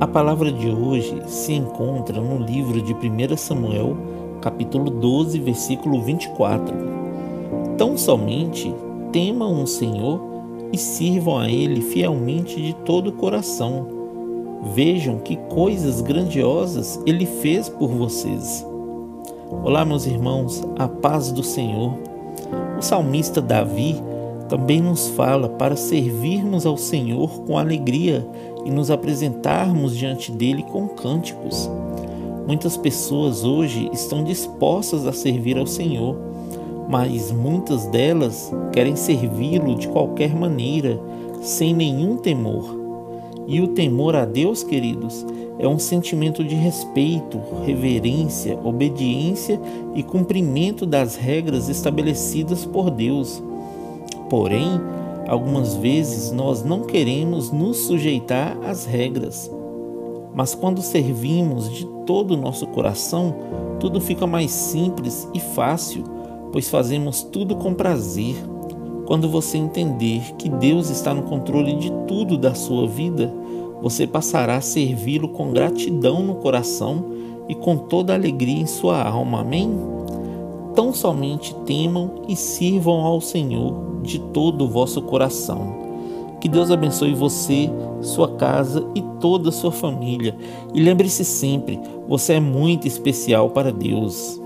A palavra de hoje se encontra no livro de 1 Samuel, capítulo 12, versículo 24. Tão somente temam o Senhor e sirvam a Ele fielmente de todo o coração. Vejam que coisas grandiosas Ele fez por vocês. Olá, meus irmãos, a paz do Senhor. O salmista Davi também nos fala para servirmos ao Senhor com alegria e nos apresentarmos diante dele com cânticos. Muitas pessoas hoje estão dispostas a servir ao Senhor, mas muitas delas querem servi-lo de qualquer maneira, sem nenhum temor. E o temor a Deus, queridos, é um sentimento de respeito, reverência, obediência e cumprimento das regras estabelecidas por Deus. Porém, algumas vezes nós não queremos nos sujeitar às regras. Mas quando servimos de todo o nosso coração, tudo fica mais simples e fácil, pois fazemos tudo com prazer. Quando você entender que Deus está no controle de tudo da sua vida, você passará a servi-lo com gratidão no coração e com toda alegria em sua alma. Amém? Tão somente temam e sirvam ao Senhor de todo o vosso coração. Que Deus abençoe você, sua casa e toda a sua família. E lembre-se sempre: você é muito especial para Deus.